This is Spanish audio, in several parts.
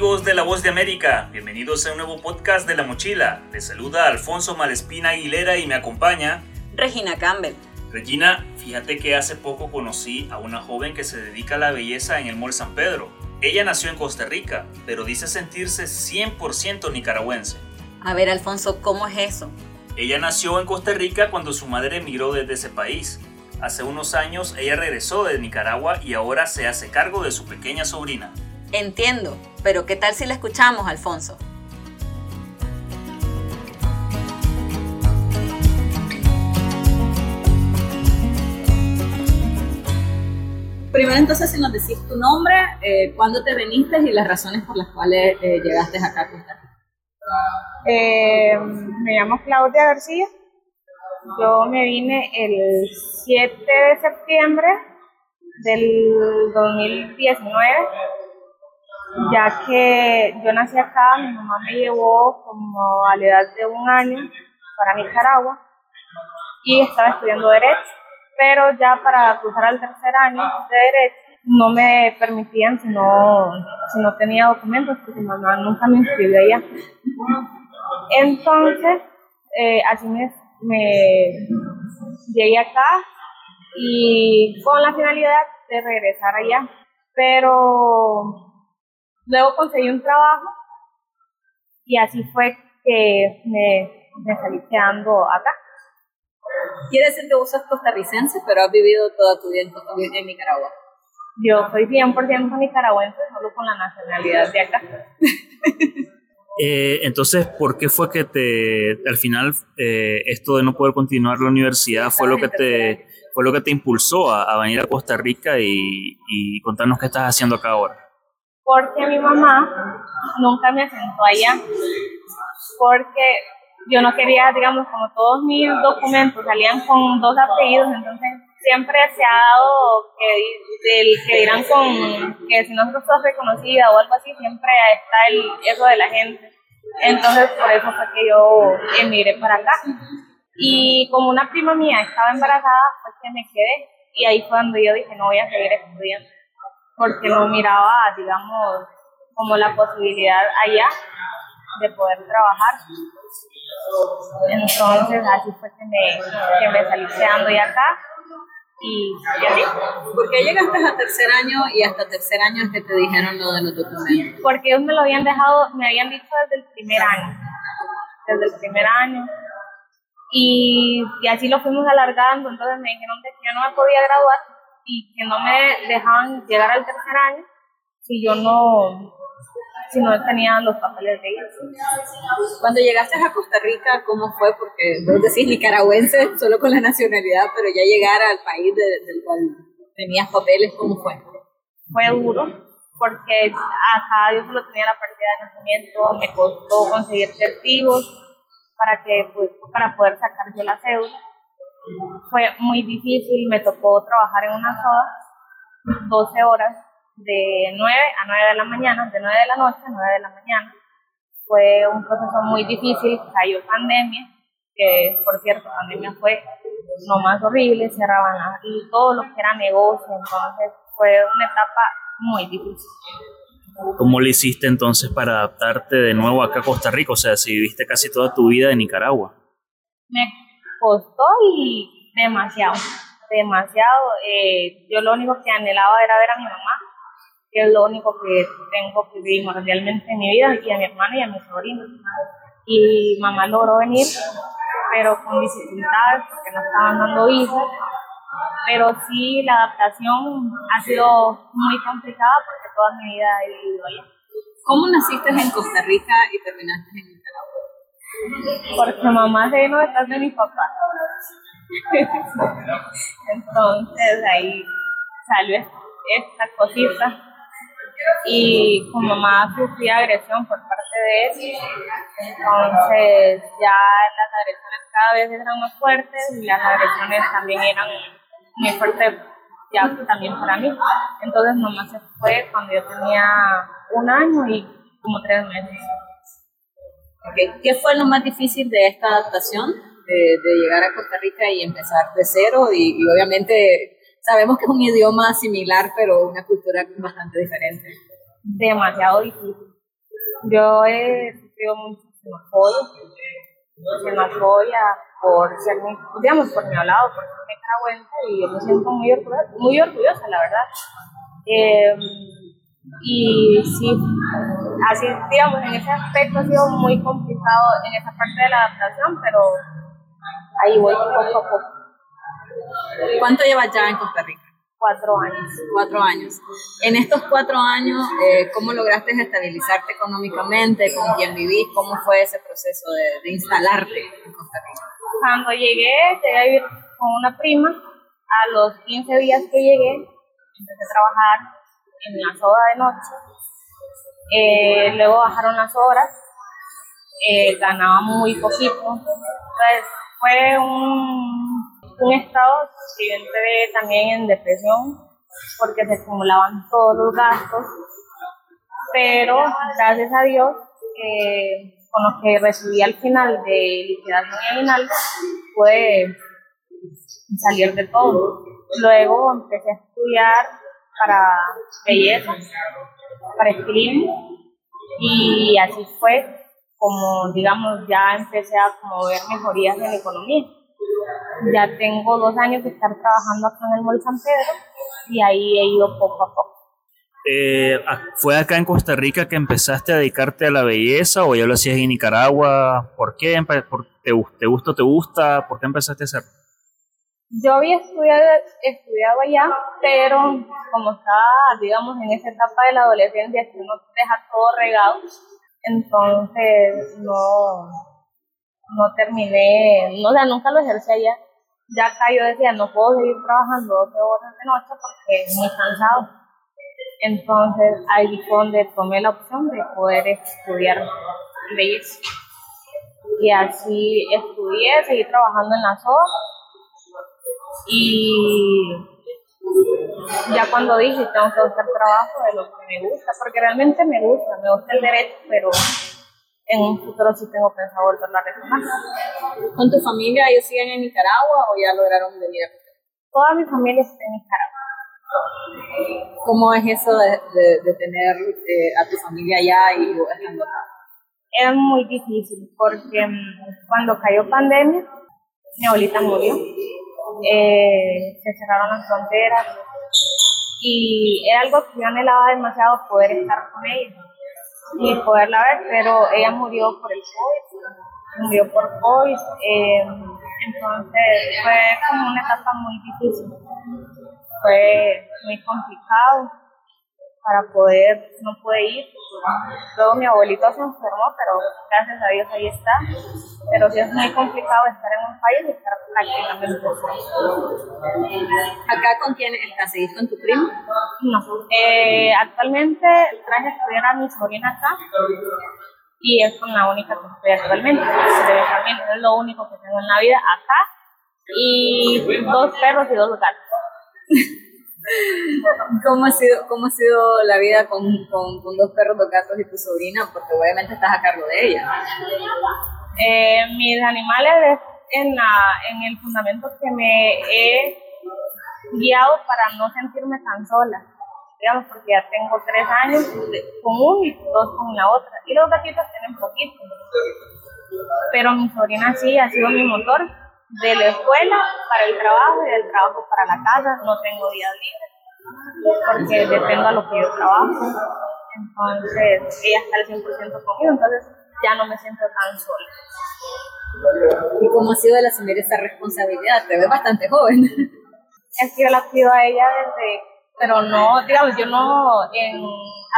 amigos de La Voz de América, bienvenidos a un nuevo podcast de La Mochila. Les saluda Alfonso Malespina Aguilera y me acompaña Regina Campbell. Regina, fíjate que hace poco conocí a una joven que se dedica a la belleza en el Mall San Pedro. Ella nació en Costa Rica, pero dice sentirse 100% nicaragüense. A ver, Alfonso, ¿cómo es eso? Ella nació en Costa Rica cuando su madre emigró desde ese país. Hace unos años ella regresó de Nicaragua y ahora se hace cargo de su pequeña sobrina. Entiendo, pero ¿qué tal si la escuchamos, Alfonso? Primero entonces si nos decís tu nombre, eh, cuándo te viniste y las razones por las cuales eh, llegaste acá a Costa Rica. Eh, me llamo Claudia García. Yo me vine el 7 de septiembre del 2019, ya que yo nací acá, mi mamá me llevó como a la edad de un año para Nicaragua y estaba estudiando Derecho, pero ya para cruzar al tercer año de Derecho no me permitían si no, si no tenía documentos, porque mi mamá nunca me inscribió allá. Entonces, eh, así me, me llegué acá y con la finalidad de regresar allá. Pero luego conseguí un trabajo y así fue que me, me salí quedando acá. Quiere decir que vos sos costarricense, pero has vivido toda tu vida en, en Nicaragua. Yo soy 100% nicaragüense, solo con la nacionalidad de acá. Eh, entonces, ¿por qué fue que te, al final, eh, esto de no poder continuar la universidad fue lo que te, fue lo que te impulsó a, a venir a Costa Rica y, y, contarnos qué estás haciendo acá ahora? Porque mi mamá nunca me asentó allá, porque yo no quería, digamos, como todos mis documentos salían con dos apellidos, entonces siempre se ha dado que, del, que dirán con que si no sos reconocida o algo así, siempre está el, eso de la gente. Entonces, por eso fue que yo emigré para acá. Y como una prima mía estaba embarazada, pues que me quedé. Y ahí fue cuando yo dije, no voy a seguir estudiando. Porque no miraba, digamos, como la posibilidad allá de poder trabajar. Entonces, así fue que me, que me salí quedando ya acá y, así. ¿Por qué llegaste a tercer año y hasta tercer año es que te dijeron lo de los documentos? Porque ellos me lo habían dejado, me habían dicho desde el primer año, desde el primer año. Y, y así lo fuimos alargando, entonces me dijeron que yo no me podía graduar y que no me dejaban llegar al tercer año si yo no, si no tenía los papeles de ellos. Cuando llegaste a Costa Rica, ¿cómo fue? Porque vos decís nicaragüense solo con la nacionalidad, pero ya llegar al país de, del cual tenías papeles, ¿cómo fue? Fue duro, porque acá yo solo tenía la partida de nacimiento, me costó conseguir testigos para, que, pues, para poder sacar yo la cédula. Fue muy difícil, me tocó trabajar en una soda 12 horas de 9 a 9 de la mañana, de 9 de la noche a 9 de la mañana. Fue un proceso muy difícil, cayó pandemia, que por cierto, pandemia fue lo más horrible, cerraban y todo lo que era negocio, entonces fue una etapa muy difícil. ¿Cómo le hiciste entonces para adaptarte de nuevo acá a Costa Rica? O sea, si viviste casi toda tu vida en Nicaragua. Me costó y demasiado, demasiado. Eh, yo lo único que anhelaba era ver a mi mamá, que es lo único que tengo que vivir realmente en mi vida, y a mi hermana y a mi sobrino. Y mamá logró venir, pero con dificultades, porque no estaban dando hijos. Pero sí, la adaptación ha sido muy complicada porque toda mi vida he vivido allá. ¿Cómo naciste en Costa Rica y terminaste en? Porque mamá se vino detrás de mi papá. Entonces ahí salió esta cosita y con mamá sufría agresión por parte de él. Entonces ya las agresiones cada vez eran más fuertes y las agresiones también eran muy fuertes ya también para mí. Entonces mamá se fue cuando yo tenía un año y como tres meses. ¿Qué fue lo más difícil de esta adaptación? De, llegar a Costa Rica y empezar de cero y, obviamente sabemos que es un idioma similar, pero una cultura bastante diferente. Demasiado difícil, Yo he sufrido mucho xenofobia, por ser, mi, digamos, por mi hablado, por ser nicaragüense y yo me siento muy orgullosa, muy orgullosa la verdad. Eh, y sí, así, digamos, en ese aspecto ha sido muy complicado en esa parte de la adaptación, pero ahí voy poco a poco. ¿Cuánto llevas ya en Costa Rica? Cuatro años. Cuatro años. En estos cuatro años, eh, ¿cómo lograste estabilizarte económicamente? ¿Con quién vivís? ¿Cómo fue ese proceso de, de instalarte en Costa Rica? Cuando llegué, llegué a vivir con una prima. A los 15 días que llegué, empecé a trabajar en la soda de noche. Eh, luego bajaron las horas, eh, ganaba muy poquito. Entonces fue un, un estado entré también en depresión porque se acumulaban todos los gastos. Pero gracias a Dios, eh, con lo que recibí al final de liquidación final, pude salir de todo. Luego empecé a estudiar para belleza, para escribir y así fue como, digamos, ya empecé a como ver mejorías en la economía. Ya tengo dos años de estar trabajando acá en el Mall San Pedro y ahí he ido poco a poco. Eh, ¿Fue acá en Costa Rica que empezaste a dedicarte a la belleza o ya lo hacías en Nicaragua? ¿Por qué? ¿Por te, ¿Te gusta te gusta? ¿Por qué empezaste a hacer? Yo había estudiado, estudiado allá, pero como estaba, digamos, en esa etapa de la adolescencia que uno deja todo regado, entonces no, no terminé, no, o sea, nunca lo ejercí allá. Ya acá yo decía, no puedo seguir trabajando 12 horas de noche porque es muy cansado. Entonces ahí fue donde tomé la opción de poder estudiar belleza. Y así estudié, seguí trabajando en la SOA y ya cuando dije tengo que buscar trabajo de lo que me gusta, porque realmente me gusta, me gusta el derecho, pero en un futuro sí tengo pensado volver a retomar. ¿Con tu familia ellos siguen en Nicaragua o ya lograron venir a Toda mi familia está en Nicaragua. ¿Cómo es eso de, de, de tener eh, a tu familia allá y estando acá? Es muy difícil porque cuando cayó pandemia, mi abuelita murió eh, se cerraron las fronteras. Y era algo que yo anhelaba demasiado poder estar con ella y poderla ver, pero ella murió por el COVID, murió por COVID, eh, entonces fue como una etapa muy difícil, fue muy complicado para poder, no pude ir. Luego mi abuelito se enfermó, pero gracias a Dios ahí está. Pero sí es muy complicado estar en un país y estar prácticamente ¿Acá con quién estás? ¿Seguís con tu primo? No. Eh, actualmente traje a estudiar a mi sobrina acá y es con la única que estoy actualmente. También es lo único que tengo en la vida acá y dos perros y dos gatos. ¿Cómo ha sido, cómo ha sido la vida con, con, dos perros, dos gatos y tu sobrina? Porque obviamente estás a cargo de ella. Eh, mis animales en, la, en el fundamento que me he guiado para no sentirme tan sola. Digamos, porque ya tengo tres años con uno y dos con la otra. Y los gatitos tienen poquito. Pero mi sobrina sí ha sido mi motor de la escuela para el trabajo y del trabajo para la casa. No tengo días libres porque dependo a lo que yo trabajo. Entonces, ella está al 100% conmigo, entonces ya no me siento tan sola. ¿Y cómo ha sido el asumir esa responsabilidad? Te ves bastante joven. Es que yo la pido a ella desde, pero no, digamos, yo no, en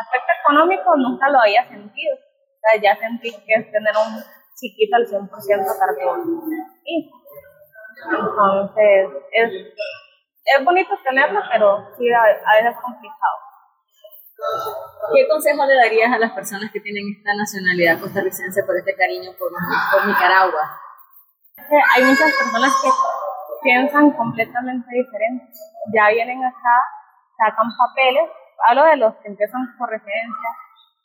aspecto económico nunca lo había sentido. O sea, ya sentí que es tener un chiquito al 100% a cargo y entonces, es, es bonito tenerlo, pero sí, a, a veces es complicado. ¿Qué consejo le darías a las personas que tienen esta nacionalidad costarricense por este cariño por, por Nicaragua? Hay muchas personas que piensan completamente diferente. Ya vienen acá, sacan papeles, hablo de los que empiezan por residencia,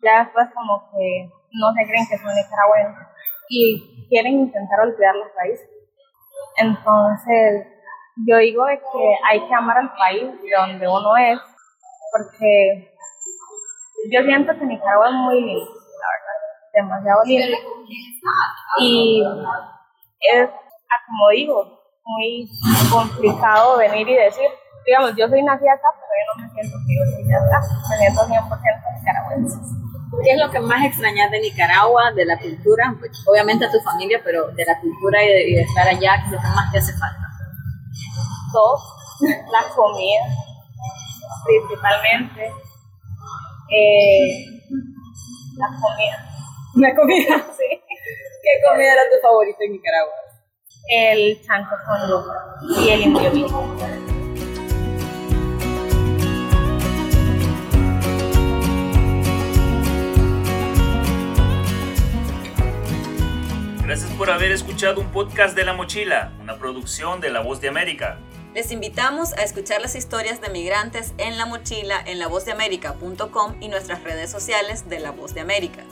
ya después como que no se creen que son nicaragüenses y quieren intentar olvidar los países. Entonces, yo digo que hay que amar al país de donde uno es, porque yo siento que Nicaragua es muy la verdad. demasiado lindo. Y es, ah, como digo, muy complicado venir y decir, digamos, yo soy nacida acá, pero yo no me siento que yo soy de acá, me siento 100% nicaragüense. ¿Qué es lo que más extrañas de Nicaragua, de la cultura? Pues, obviamente a tu familia, pero de la cultura y de, estar allá, ¿qué es lo que más te hace falta? Todo, la comida, principalmente. Eh, la comida. ¿La comida? Sí. ¿Qué comida era tu favorita en Nicaragua? El chanco con yuca y el indio Gracias por haber escuchado un podcast de La Mochila, una producción de La Voz de América. Les invitamos a escuchar las historias de migrantes en La Mochila en lavozdeamerica.com y nuestras redes sociales de La Voz de América.